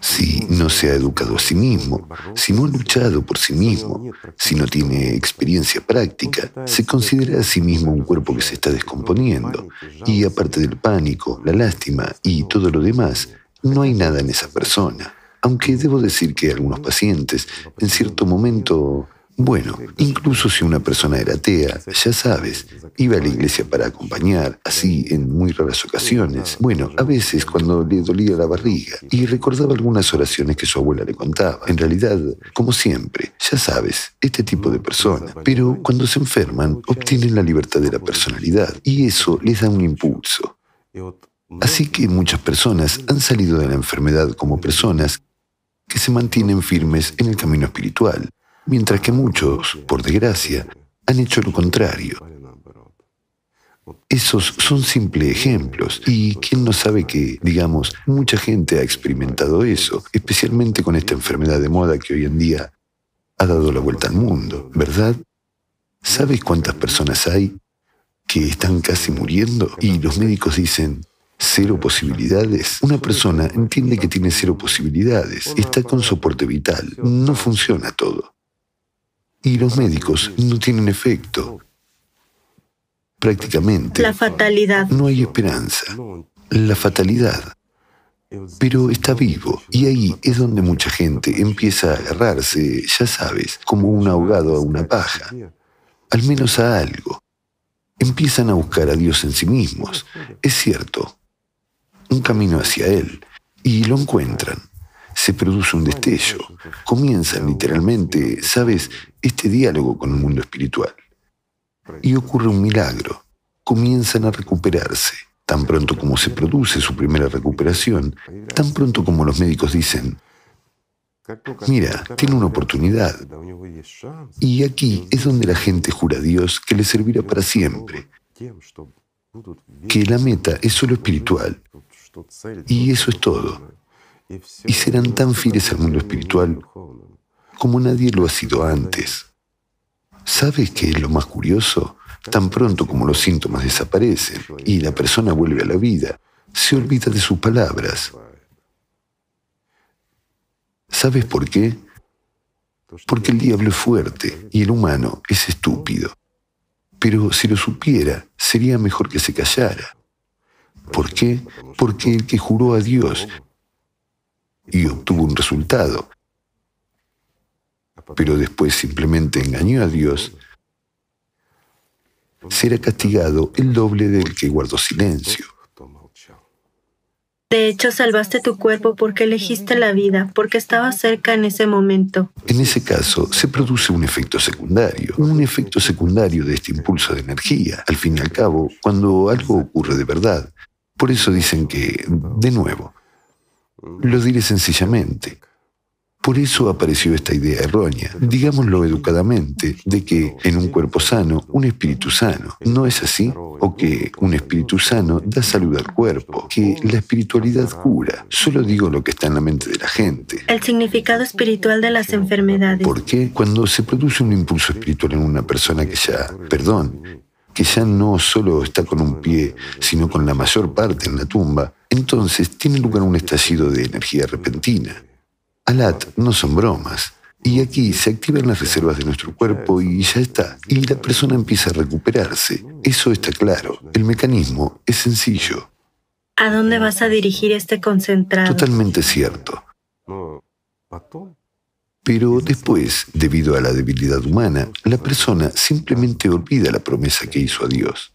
Si no se ha educado a sí mismo, si no ha luchado por sí mismo, si no tiene experiencia práctica, se considera a sí mismo un cuerpo que se está descomponiendo. Y aparte del pánico, la lástima y todo lo demás, no hay nada en esa persona. Aunque debo decir que algunos pacientes, en cierto momento, bueno, incluso si una persona era atea, ya sabes, iba a la iglesia para acompañar, así en muy raras ocasiones. Bueno, a veces cuando le dolía la barriga y recordaba algunas oraciones que su abuela le contaba. En realidad, como siempre, ya sabes, este tipo de persona. Pero cuando se enferman, obtienen la libertad de la personalidad y eso les da un impulso. Así que muchas personas han salido de la enfermedad como personas que se mantienen firmes en el camino espiritual, mientras que muchos, por desgracia, han hecho lo contrario. Esos son simples ejemplos y quién no sabe que, digamos, mucha gente ha experimentado eso, especialmente con esta enfermedad de moda que hoy en día ha dado la vuelta al mundo, ¿verdad? ¿Sabes cuántas personas hay que están casi muriendo y los médicos dicen, cero posibilidades. Una persona entiende que tiene cero posibilidades, está con soporte vital, no funciona todo. Y los médicos no tienen efecto. Prácticamente. La fatalidad. No hay esperanza. La fatalidad. Pero está vivo y ahí es donde mucha gente empieza a agarrarse, ya sabes, como un ahogado a una paja, al menos a algo. Empiezan a buscar a Dios en sí mismos. Es cierto, un camino hacia Él y lo encuentran. Se produce un destello. Comienzan literalmente, sabes, este diálogo con el mundo espiritual. Y ocurre un milagro. Comienzan a recuperarse. Tan pronto como se produce su primera recuperación, tan pronto como los médicos dicen, mira, tiene una oportunidad. Y aquí es donde la gente jura a Dios que le servirá para siempre, que la meta es solo espiritual y eso es todo. Y serán tan fieles al mundo espiritual como nadie lo ha sido antes. ¿Sabes qué es lo más curioso? Tan pronto como los síntomas desaparecen y la persona vuelve a la vida, se olvida de sus palabras. ¿Sabes por qué? Porque el diablo es fuerte y el humano es estúpido. Pero si lo supiera, sería mejor que se callara. ¿Por qué? Porque el que juró a Dios y obtuvo un resultado, pero después simplemente engañó a Dios, será castigado el doble del que guardó silencio. De hecho, salvaste tu cuerpo porque elegiste la vida, porque estaba cerca en ese momento. En ese caso, se produce un efecto secundario, un efecto secundario de este impulso de energía. Al fin y al cabo, cuando algo ocurre de verdad, por eso dicen que, de nuevo, lo diré sencillamente, por eso apareció esta idea errónea, digámoslo educadamente, de que en un cuerpo sano, un espíritu sano. ¿No es así? O que un espíritu sano da salud al cuerpo, que la espiritualidad cura. Solo digo lo que está en la mente de la gente. El significado espiritual de las enfermedades. ¿Por qué? Cuando se produce un impulso espiritual en una persona que ya, perdón, que ya no solo está con un pie, sino con la mayor parte en la tumba, entonces tiene lugar un estallido de energía repentina. Alat no son bromas. Y aquí se activan las reservas de nuestro cuerpo y ya está. Y la persona empieza a recuperarse. Eso está claro. El mecanismo es sencillo. ¿A dónde vas a dirigir este concentrado? Totalmente cierto. Pero después, debido a la debilidad humana, la persona simplemente olvida la promesa que hizo a Dios.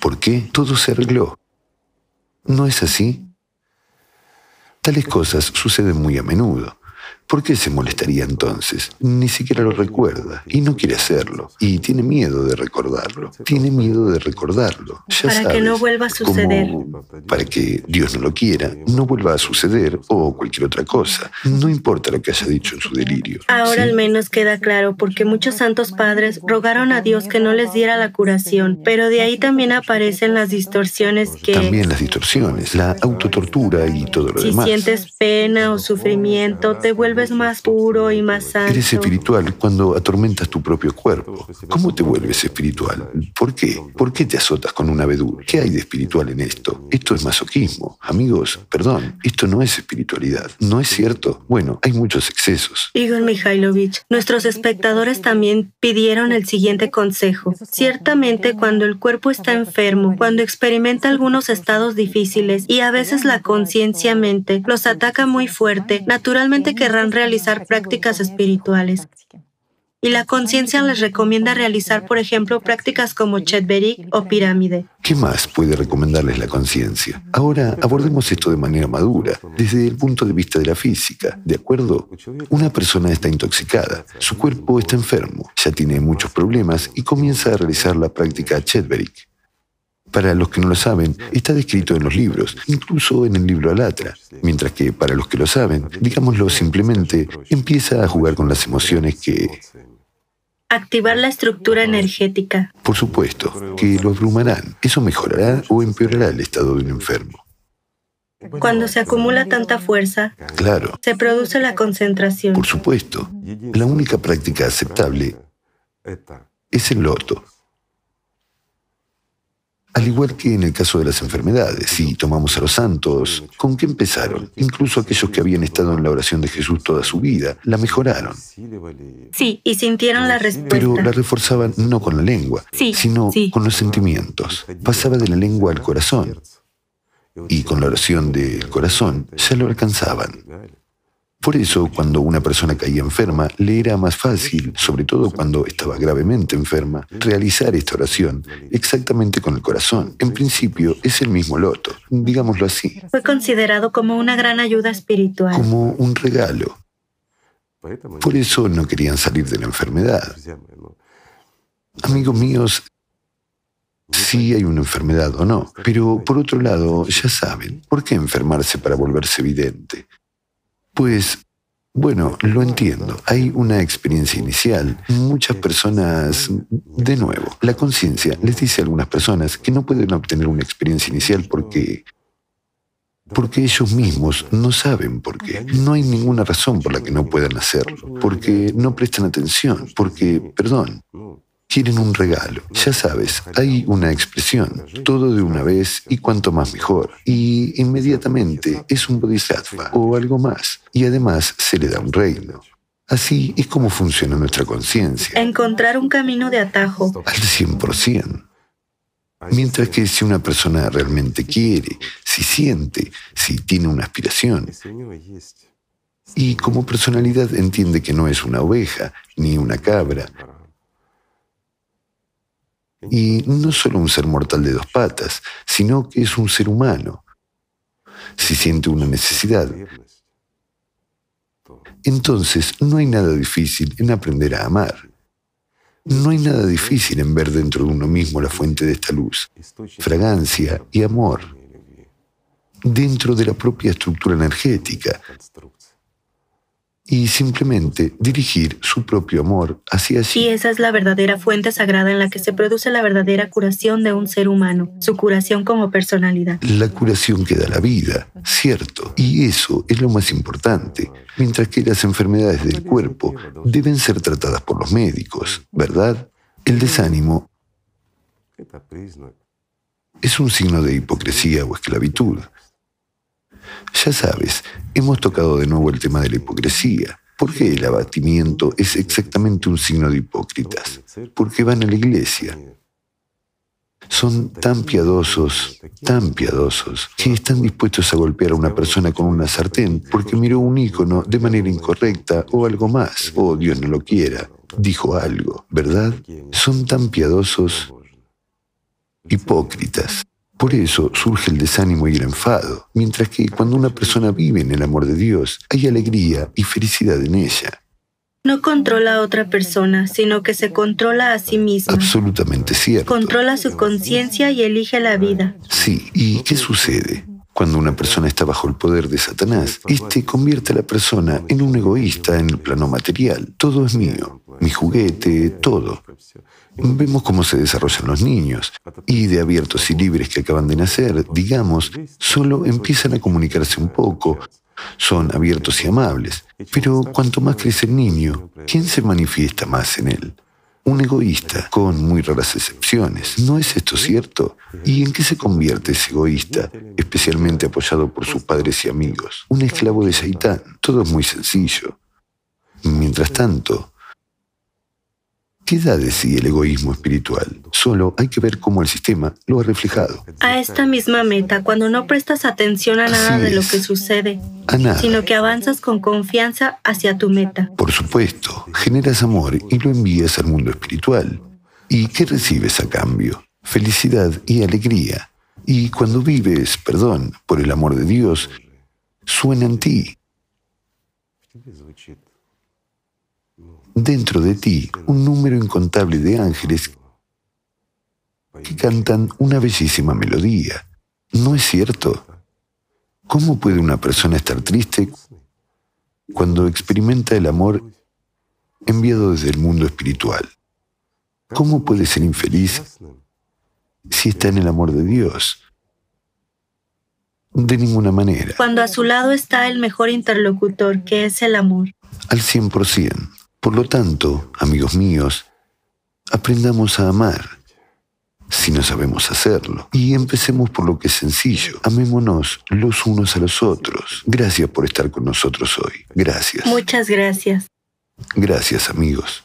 ¿Por qué? Todo se arregló. ¿No es así? Tales cosas suceden muy a menudo. ¿Por qué se molestaría entonces? Ni siquiera lo recuerda y no quiere hacerlo. Y tiene miedo de recordarlo. Tiene miedo de recordarlo. para que no vuelva a suceder. para que Dios no lo quiera, no vuelva a suceder o cualquier otra cosa. No importa lo que haya dicho en su delirio. Ahora al menos queda claro porque muchos santos padres rogaron a Dios que no les diera la curación, pero de ahí también aparecen las distorsiones que... También las distorsiones, la autotortura y todo lo demás. Si sientes pena o sufrimiento, te vuelve vuelves más puro y más santo. Eres espiritual cuando atormentas tu propio cuerpo. ¿Cómo te vuelves espiritual? ¿Por qué? ¿Por qué te azotas con un abedul? ¿Qué hay de espiritual en esto? Esto es masoquismo. Amigos, perdón, esto no es espiritualidad. ¿No es cierto? Bueno, hay muchos excesos. Igor Mikhailovich, nuestros espectadores también pidieron el siguiente consejo. Ciertamente, cuando el cuerpo está enfermo, cuando experimenta algunos estados difíciles y a veces la conciencia mente los ataca muy fuerte, naturalmente querrán realizar prácticas espirituales. Y la conciencia les recomienda realizar, por ejemplo, prácticas como Chetberik o pirámide. ¿Qué más puede recomendarles la conciencia? Ahora abordemos esto de manera madura, desde el punto de vista de la física. ¿De acuerdo? Una persona está intoxicada, su cuerpo está enfermo, ya tiene muchos problemas y comienza a realizar la práctica Chetberik. Para los que no lo saben, está descrito en los libros, incluso en el libro Alatra, mientras que para los que lo saben, digámoslo simplemente, empieza a jugar con las emociones que... Activar la estructura energética. Por supuesto, que lo abrumarán. Eso mejorará o empeorará el estado de un enfermo. Cuando se acumula tanta fuerza, claro, se produce la concentración. Por supuesto. La única práctica aceptable es el loto. Al igual que en el caso de las enfermedades, si tomamos a los santos, ¿con qué empezaron? Incluso aquellos que habían estado en la oración de Jesús toda su vida, la mejoraron. Sí, y sintieron la respuesta. Pero la reforzaban no con la lengua, sino con los sentimientos. Pasaba de la lengua al corazón. Y con la oración del corazón ya lo alcanzaban. Por eso, cuando una persona caía enferma, le era más fácil, sobre todo cuando estaba gravemente enferma, realizar esta oración exactamente con el corazón. En principio, es el mismo loto, digámoslo así. Fue considerado como una gran ayuda espiritual. Como un regalo. Por eso no querían salir de la enfermedad. Amigos míos, sí hay una enfermedad o no, pero por otro lado, ya saben, ¿por qué enfermarse para volverse evidente? Pues, bueno, lo entiendo. Hay una experiencia inicial. Muchas personas, de nuevo, la conciencia les dice a algunas personas que no pueden obtener una experiencia inicial porque porque ellos mismos no saben por qué. No hay ninguna razón por la que no puedan hacerlo, porque no prestan atención, porque, perdón, quieren un regalo. Ya sabes, hay una expresión, todo de una vez y cuanto más mejor. Y inmediatamente es un bodhisattva o algo más. Y además se le da un reino. Así es como funciona nuestra conciencia. Encontrar un camino de atajo. Al 100%. Mientras que si una persona realmente quiere, si siente, si tiene una aspiración, y como personalidad entiende que no es una oveja ni una cabra, y no solo un ser mortal de dos patas, sino que es un ser humano. Si siente una necesidad, entonces no hay nada difícil en aprender a amar. No hay nada difícil en ver dentro de uno mismo la fuente de esta luz, fragancia y amor, dentro de la propia estructura energética, y simplemente dirigir su propio amor hacia sí. Y esa es la verdadera fuente sagrada en la que se produce la verdadera curación de un ser humano, su curación como personalidad. La curación que da la vida, cierto, y eso es lo más importante, mientras que las enfermedades del cuerpo deben ser tratadas por los médicos, ¿verdad? El desánimo es un signo de hipocresía o esclavitud. Ya sabes, hemos tocado de nuevo el tema de la hipocresía. ¿Por qué el abatimiento es exactamente un signo de hipócritas? Porque van a la iglesia. Son tan piadosos, tan piadosos, que están dispuestos a golpear a una persona con una sartén porque miró un ícono de manera incorrecta o algo más, o Dios no lo quiera, dijo algo, ¿verdad? Son tan piadosos, hipócritas. Por eso surge el desánimo y el enfado, mientras que cuando una persona vive en el amor de Dios, hay alegría y felicidad en ella. No controla a otra persona, sino que se controla a sí mismo. Absolutamente cierto. Controla su conciencia y elige la vida. Sí, ¿y qué sucede? Cuando una persona está bajo el poder de Satanás, este convierte a la persona en un egoísta en el plano material. Todo es mío, mi juguete, todo. Vemos cómo se desarrollan los niños y de abiertos y libres que acaban de nacer, digamos, solo empiezan a comunicarse un poco, son abiertos y amables. Pero cuanto más crece el niño, ¿quién se manifiesta más en él? Un egoísta, con muy raras excepciones. ¿No es esto cierto? ¿Y en qué se convierte ese egoísta, especialmente apoyado por sus padres y amigos? Un esclavo de Shaitán. Todo es muy sencillo. Mientras tanto, ¿Qué da de sí el egoísmo espiritual? Solo hay que ver cómo el sistema lo ha reflejado. A esta misma meta, cuando no prestas atención a nada de lo que sucede, sino que avanzas con confianza hacia tu meta. Por supuesto, generas amor y lo envías al mundo espiritual. ¿Y qué recibes a cambio? Felicidad y alegría. Y cuando vives, perdón, por el amor de Dios, suena en ti dentro de ti un número incontable de ángeles que cantan una bellísima melodía. ¿No es cierto? ¿Cómo puede una persona estar triste cuando experimenta el amor enviado desde el mundo espiritual? ¿Cómo puede ser infeliz si está en el amor de Dios? De ninguna manera. Cuando a su lado está el mejor interlocutor, que es el amor. Al 100%. Por lo tanto, amigos míos, aprendamos a amar si no sabemos hacerlo. Y empecemos por lo que es sencillo. Amémonos los unos a los otros. Gracias por estar con nosotros hoy. Gracias. Muchas gracias. Gracias, amigos.